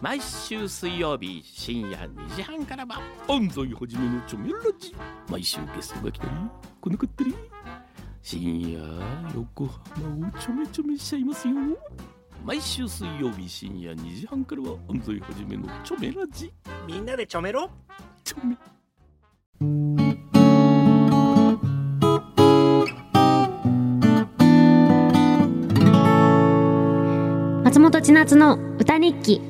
毎週水曜日深夜2時半からは安西はじめのチョメラジ。毎週ゲストが来たり来なかったり。深夜横浜をちょめちょめしちゃいますよ。毎週水曜日深夜2時半からは安西はじめのチョメラジ。みんなでちょめろ。チョメ。松本千夏の歌日記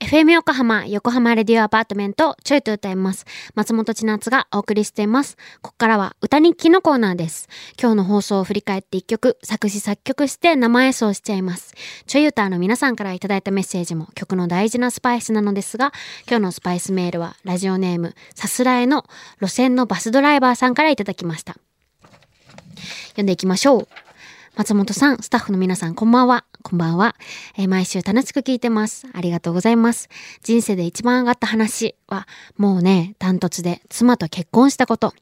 FM 横浜、横浜レディオアパートメント、ちょいと歌います。松本千夏がお送りしています。ここからは歌日記のコーナーです。今日の放送を振り返って一曲、作詞作曲して生演奏しちゃいます。ちょい歌の皆さんからいただいたメッセージも曲の大事なスパイスなのですが、今日のスパイスメールはラジオネーム、さすらえの路線のバスドライバーさんからいただきました。読んでいきましょう。松本さん、スタッフの皆さん、こんばんは。こんばんは。えー毎週楽しく聞いてます。ありがとうございます。人生で一番上がった話は、もうね、ダントツで、妻と結婚したこと。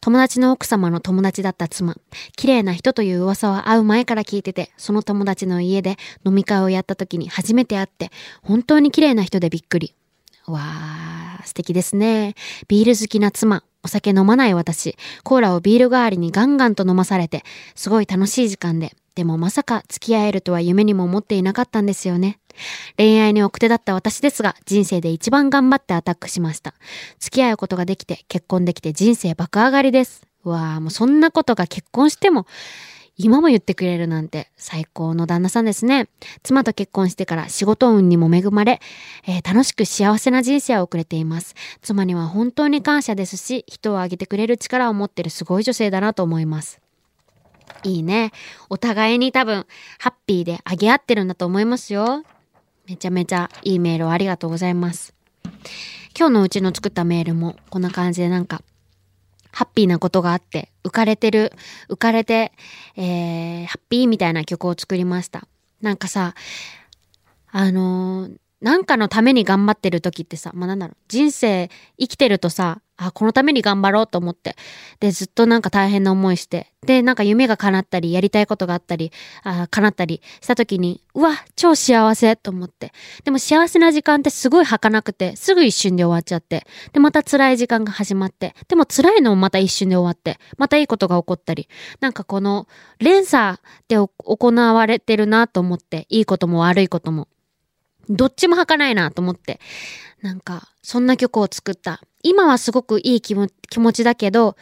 友達の奥様の友達だった妻。綺麗な人という噂は会う前から聞いてて、その友達の家で飲み会をやった時に初めて会って、本当に綺麗な人でびっくり。わー、素敵ですね。ビール好きな妻。お酒飲まない私。コーラをビール代わりにガンガンと飲まされて、すごい楽しい時間で。でもまさか付き合えるとは夢にも思っていなかったんですよね。恋愛に奥手だった私ですが、人生で一番頑張ってアタックしました。付き合うことができて、結婚できて人生爆上がりです。うわあ、もうそんなことが結婚しても、今も言ってくれるなんて最高の旦那さんですね。妻と結婚してから仕事運にも恵まれ、えー楽しく幸せな人生を送れています。妻には本当に感謝ですし、人をあげてくれる力を持ってるすごい女性だなと思います。いいね。お互いに多分、ハッピーであげ合ってるんだと思いますよ。めちゃめちゃいいメールをありがとうございます。今日のうちの作ったメールもこんな感じでなんか、ハッピーなことがあって、浮かれてる、浮かれて、えー、ハッピーみたいな曲を作りました。なんかさ、あのーなんかのために頑張ってる時ってさ、まあ、なんだろう、人生生きてるとさ、あ、このために頑張ろうと思って、で、ずっとなんか大変な思いして、で、なんか夢が叶ったり、やりたいことがあったり、あ叶ったりした時に、うわ、超幸せと思って。でも幸せな時間ってすごい儚くて、すぐ一瞬で終わっちゃって、で、また辛い時間が始まって、でも辛いのもまた一瞬で終わって、またいいことが起こったり、なんかこの連鎖で行われてるなと思って、いいことも悪いことも。どっちも履かないなと思って。なんか、そんな曲を作った。今はすごくいい気も気持ちだけど、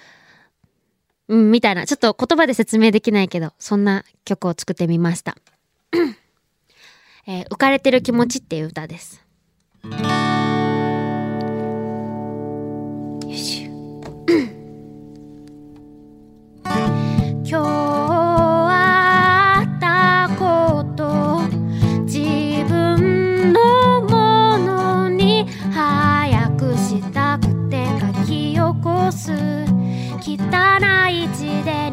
うん、みたいな。ちょっと言葉で説明できないけど、そんな曲を作ってみました。えー浮かれてる気持ちっていう歌です。残す。汚い血で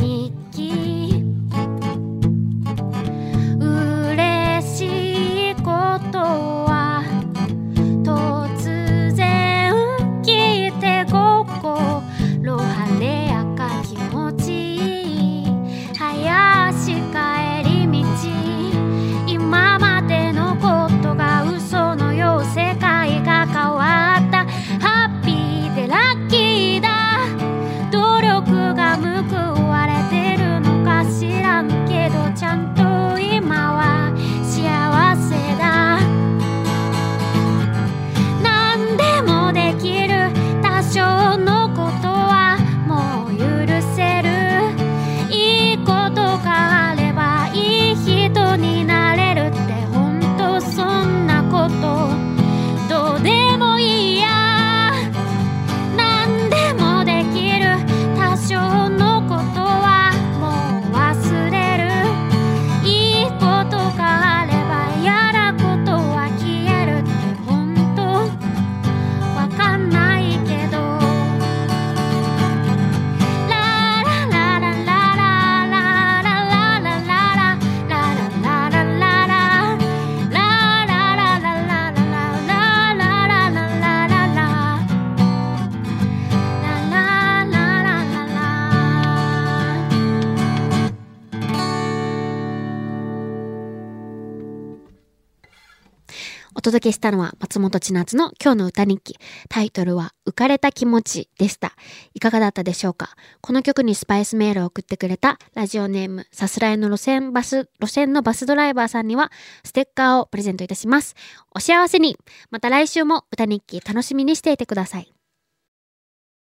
届けしたのは松本千夏の今日の歌日記。タイトルは浮かれた気持ちでした。いかがだったでしょうか？この曲にスパイスメールを送ってくれたラジオネームさすらいの路線バス、路線のバスドライバーさんにはステッカーをプレゼントいたします。お幸せにまた来週も歌日記楽しみにしていてください。